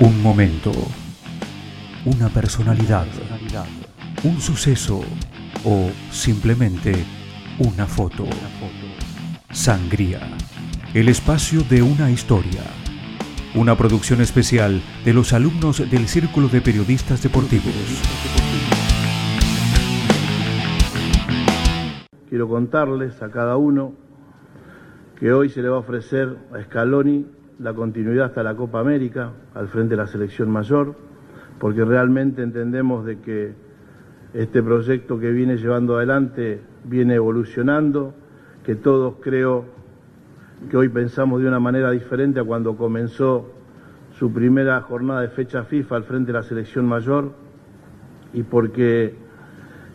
Un momento, una personalidad, un suceso o simplemente una foto. Sangría, el espacio de una historia. Una producción especial de los alumnos del Círculo de Periodistas Deportivos. Quiero contarles a cada uno que hoy se le va a ofrecer a Scaloni la continuidad hasta la Copa América al frente de la selección mayor, porque realmente entendemos de que este proyecto que viene llevando adelante viene evolucionando, que todos creo que hoy pensamos de una manera diferente a cuando comenzó su primera jornada de fecha FIFA al frente de la selección mayor y porque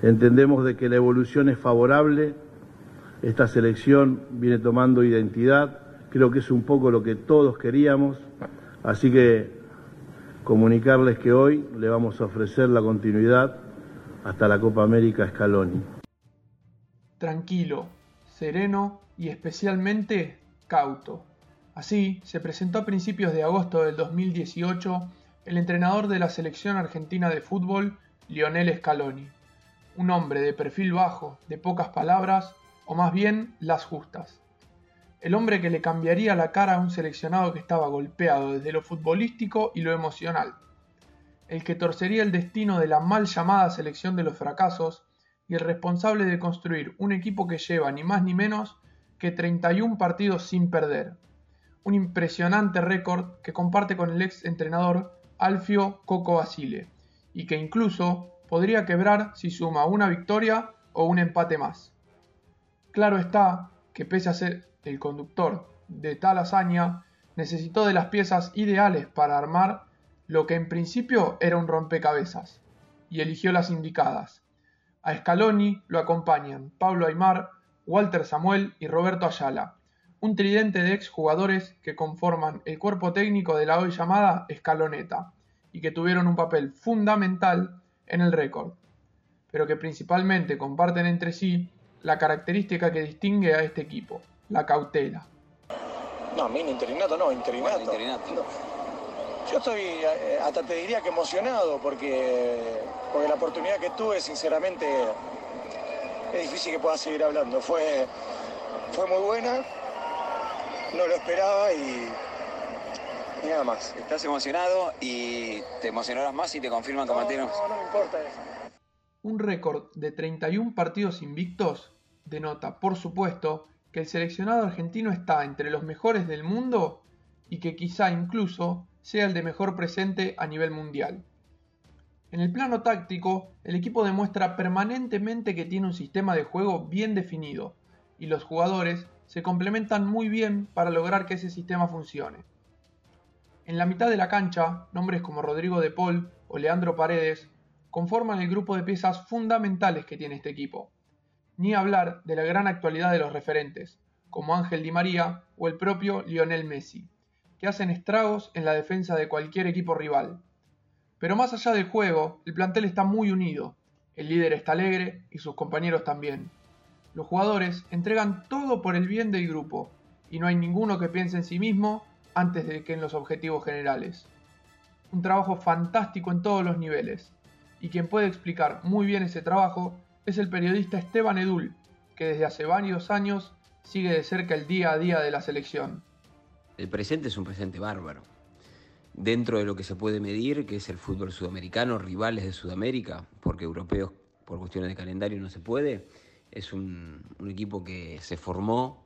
entendemos de que la evolución es favorable, esta selección viene tomando identidad, creo que es un poco lo que todos queríamos, así que comunicarles que hoy le vamos a ofrecer la continuidad hasta la Copa América Scaloni. Tranquilo, sereno y especialmente cauto. Así se presentó a principios de agosto del 2018 el entrenador de la selección argentina de fútbol, Lionel Scaloni. Un hombre de perfil bajo, de pocas palabras, o más bien las justas. El hombre que le cambiaría la cara a un seleccionado que estaba golpeado desde lo futbolístico y lo emocional. El que torcería el destino de la mal llamada selección de los fracasos y el responsable de construir un equipo que lleva ni más ni menos que 31 partidos sin perder. Un impresionante récord que comparte con el ex entrenador Alfio Coco Basile y que incluso podría quebrar si suma una victoria o un empate más. Claro está que pese a ser el conductor de tal hazaña, necesitó de las piezas ideales para armar lo que en principio era un rompecabezas, y eligió las indicadas. A Scaloni lo acompañan Pablo Aymar, Walter Samuel y Roberto Ayala, un tridente de exjugadores que conforman el cuerpo técnico de la hoy llamada Escaloneta, y que tuvieron un papel fundamental en el récord, pero que principalmente comparten entre sí la característica que distingue a este equipo, la cautela. No, a mí interinato no, interinato. Yo estoy, eh, hasta te diría que emocionado, porque, porque la oportunidad que tuve, sinceramente, es difícil que pueda seguir hablando. Fue, fue muy buena, no lo esperaba y, y nada más. Estás emocionado y te emocionarás más si te confirman como No, no, no me importa eso. Un récord de 31 partidos invictos denota, por supuesto, que el seleccionado argentino está entre los mejores del mundo y que quizá incluso sea el de mejor presente a nivel mundial. En el plano táctico, el equipo demuestra permanentemente que tiene un sistema de juego bien definido y los jugadores se complementan muy bien para lograr que ese sistema funcione. En la mitad de la cancha, nombres como Rodrigo de Paul o Leandro Paredes conforman el grupo de piezas fundamentales que tiene este equipo. Ni hablar de la gran actualidad de los referentes, como Ángel Di María o el propio Lionel Messi, que hacen estragos en la defensa de cualquier equipo rival. Pero más allá del juego, el plantel está muy unido, el líder está alegre y sus compañeros también. Los jugadores entregan todo por el bien del grupo, y no hay ninguno que piense en sí mismo antes de que en los objetivos generales. Un trabajo fantástico en todos los niveles, y quien puede explicar muy bien ese trabajo es el periodista Esteban Edul, que desde hace varios años sigue de cerca el día a día de la selección. El presente es un presente bárbaro. Dentro de lo que se puede medir, que es el fútbol sudamericano, rivales de Sudamérica, porque europeos por cuestiones de calendario no se puede, es un, un equipo que se formó,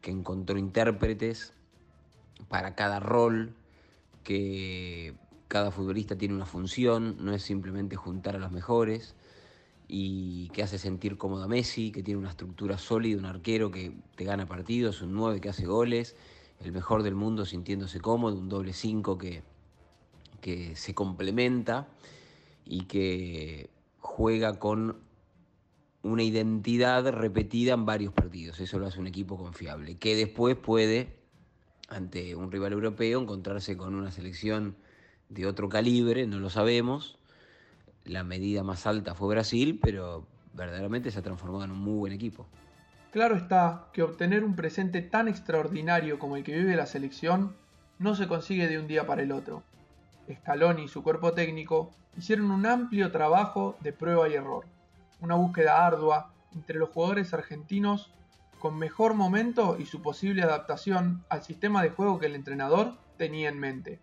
que encontró intérpretes para cada rol, que cada futbolista tiene una función, no es simplemente juntar a los mejores, y que hace sentir cómodo a Messi, que tiene una estructura sólida, un arquero que te gana partidos, un 9 que hace goles, el mejor del mundo sintiéndose cómodo, un doble 5 que, que se complementa y que juega con una identidad repetida en varios partidos. Eso lo hace un equipo confiable, que después puede, ante un rival europeo, encontrarse con una selección de otro calibre, no lo sabemos. La medida más alta fue Brasil, pero verdaderamente se ha transformado en un muy buen equipo. Claro está que obtener un presente tan extraordinario como el que vive la selección no se consigue de un día para el otro. Scaloni y su cuerpo técnico hicieron un amplio trabajo de prueba y error, una búsqueda ardua entre los jugadores argentinos con mejor momento y su posible adaptación al sistema de juego que el entrenador tenía en mente.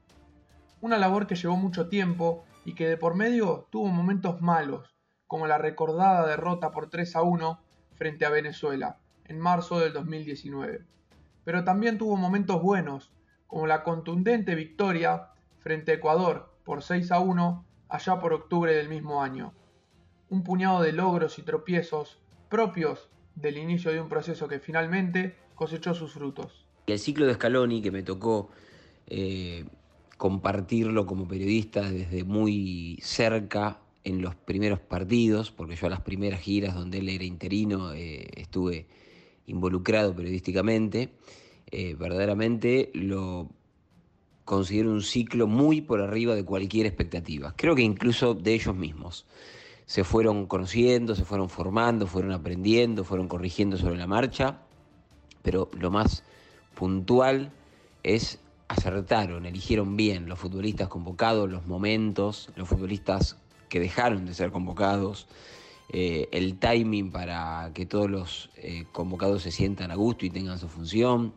Una labor que llevó mucho tiempo y que de por medio tuvo momentos malos, como la recordada derrota por 3 a 1 frente a Venezuela en marzo del 2019. Pero también tuvo momentos buenos, como la contundente victoria frente a Ecuador por 6 a 1 allá por octubre del mismo año. Un puñado de logros y tropiezos propios del inicio de un proceso que finalmente cosechó sus frutos. El ciclo de Scaloni que me tocó eh, compartirlo como periodista desde muy cerca en los primeros partidos, porque yo a las primeras giras donde él era interino eh, estuve involucrado periodísticamente, eh, verdaderamente lo considero un ciclo muy por arriba de cualquier expectativa. Creo que incluso de ellos mismos. Se fueron conociendo, se fueron formando, fueron aprendiendo, fueron corrigiendo sobre la marcha, pero lo más puntual es acertaron, eligieron bien los futbolistas convocados, los momentos, los futbolistas que dejaron de ser convocados, eh, el timing para que todos los eh, convocados se sientan a gusto y tengan su función.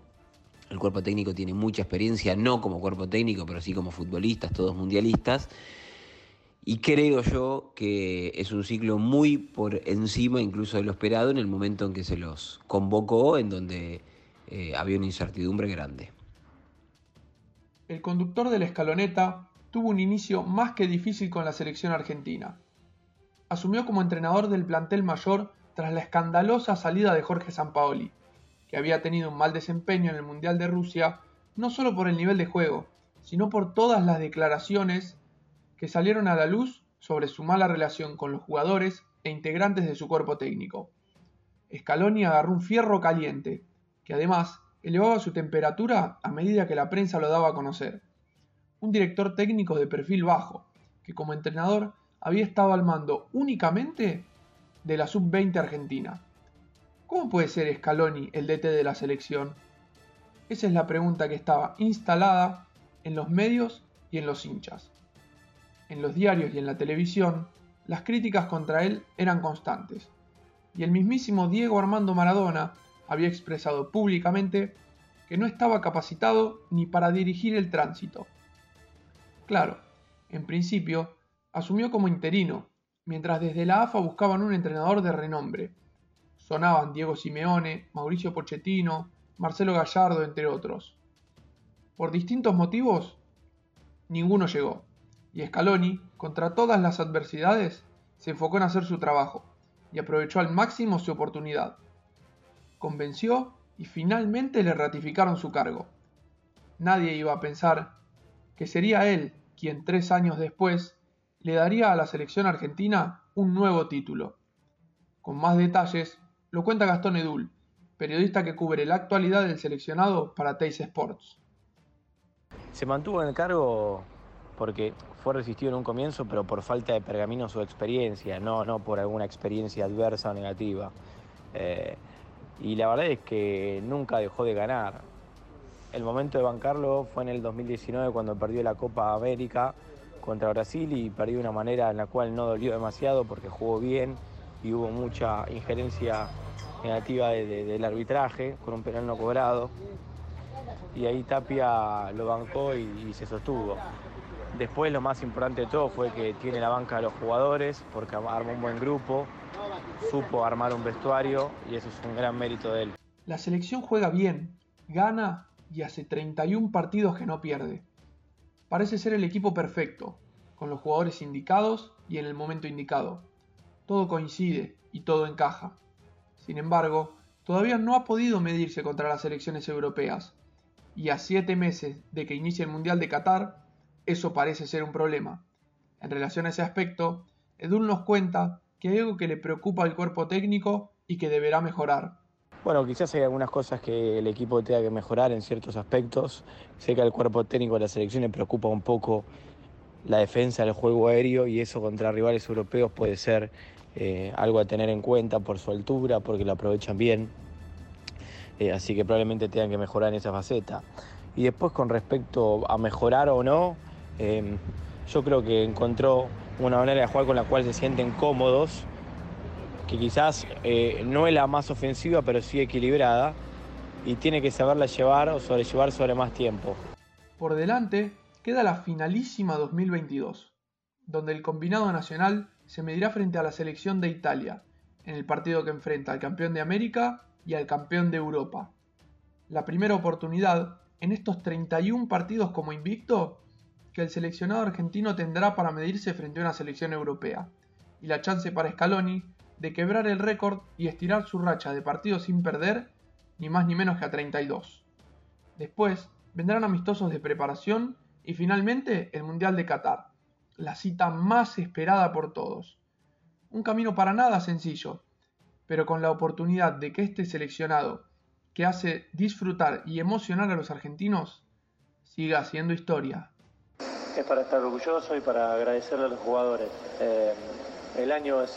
El cuerpo técnico tiene mucha experiencia, no como cuerpo técnico, pero sí como futbolistas, todos mundialistas. Y creo yo que es un ciclo muy por encima incluso de lo esperado en el momento en que se los convocó, en donde eh, había una incertidumbre grande. El conductor de la escaloneta tuvo un inicio más que difícil con la selección argentina. Asumió como entrenador del plantel mayor tras la escandalosa salida de Jorge Sampaoli, que había tenido un mal desempeño en el Mundial de Rusia, no solo por el nivel de juego, sino por todas las declaraciones que salieron a la luz sobre su mala relación con los jugadores e integrantes de su cuerpo técnico. Scaloni agarró un fierro caliente, que además elevaba su temperatura a medida que la prensa lo daba a conocer un director técnico de perfil bajo, que como entrenador había estado al mando únicamente de la sub-20 argentina. ¿Cómo puede ser Scaloni el DT de la selección? Esa es la pregunta que estaba instalada en los medios y en los hinchas. En los diarios y en la televisión, las críticas contra él eran constantes, y el mismísimo Diego Armando Maradona había expresado públicamente que no estaba capacitado ni para dirigir el tránsito, Claro, en principio, asumió como interino, mientras desde la AFA buscaban un entrenador de renombre. Sonaban Diego Simeone, Mauricio Pochettino, Marcelo Gallardo, entre otros. Por distintos motivos, ninguno llegó, y Scaloni, contra todas las adversidades, se enfocó en hacer su trabajo y aprovechó al máximo su oportunidad. Convenció y finalmente le ratificaron su cargo. Nadie iba a pensar que sería él quien tres años después le daría a la selección argentina un nuevo título. Con más detalles lo cuenta Gastón Edul, periodista que cubre la actualidad del seleccionado para Teis Sports. Se mantuvo en el cargo porque fue resistido en un comienzo, pero por falta de pergaminos o experiencia, no, no por alguna experiencia adversa o negativa. Eh, y la verdad es que nunca dejó de ganar el momento de bancarlo fue en el 2019 cuando perdió la Copa América contra Brasil y perdió de una manera en la cual no dolió demasiado porque jugó bien y hubo mucha injerencia negativa del arbitraje con un penal no cobrado. Y ahí Tapia lo bancó y, se sostuvo. Después lo más importante de todo fue que tiene la banca de los jugadores porque armó un buen grupo, supo armar un vestuario y eso es un gran mérito de él. La selección juega bien, gana y hace 31 partidos que no pierde. Parece ser el equipo perfecto, con los jugadores indicados y en el momento indicado. Todo coincide y todo encaja. Sin embargo, todavía no ha podido medirse contra las selecciones europeas, y a siete meses de que inicie el Mundial de Qatar, eso parece ser un problema. En relación a ese aspecto, Edul nos cuenta que hay algo que le preocupa al cuerpo técnico y que deberá mejorar. Bueno, quizás hay algunas cosas que el equipo tenga que mejorar en ciertos aspectos. Sé que al cuerpo técnico de la selección le preocupa un poco la defensa del juego aéreo y eso contra rivales europeos puede ser eh, algo a tener en cuenta por su altura, porque lo aprovechan bien. Eh, así que probablemente tengan que mejorar en esa faceta. Y después con respecto a mejorar o no, Em, yo creo que encontró una manera de jugar con la cual se sienten cómodos, que quizás eh, no es la más ofensiva, pero sí equilibrada, y tiene que saberla llevar o sobrellevar sobre más tiempo. Por delante queda la finalísima 2022, donde el combinado nacional se medirá frente a la selección de Italia, en el partido que enfrenta al campeón de América y al campeón de Europa. La primera oportunidad en estos 31 partidos como invicto que el seleccionado argentino tendrá para medirse frente a una selección europea, y la chance para Scaloni de quebrar el récord y estirar su racha de partidos sin perder, ni más ni menos que a 32. Después vendrán amistosos de preparación y finalmente el Mundial de Qatar, la cita más esperada por todos. Un camino para nada sencillo, pero con la oportunidad de que este seleccionado, que hace disfrutar y emocionar a los argentinos, siga haciendo historia. Es para estar orgulloso y para agradecerle a los jugadores. Eh, el año es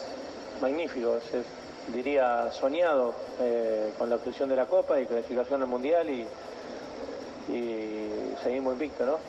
magnífico, es, diría soñado eh, con la obtención de la Copa y clasificación al Mundial y, y seguimos invictos, ¿no?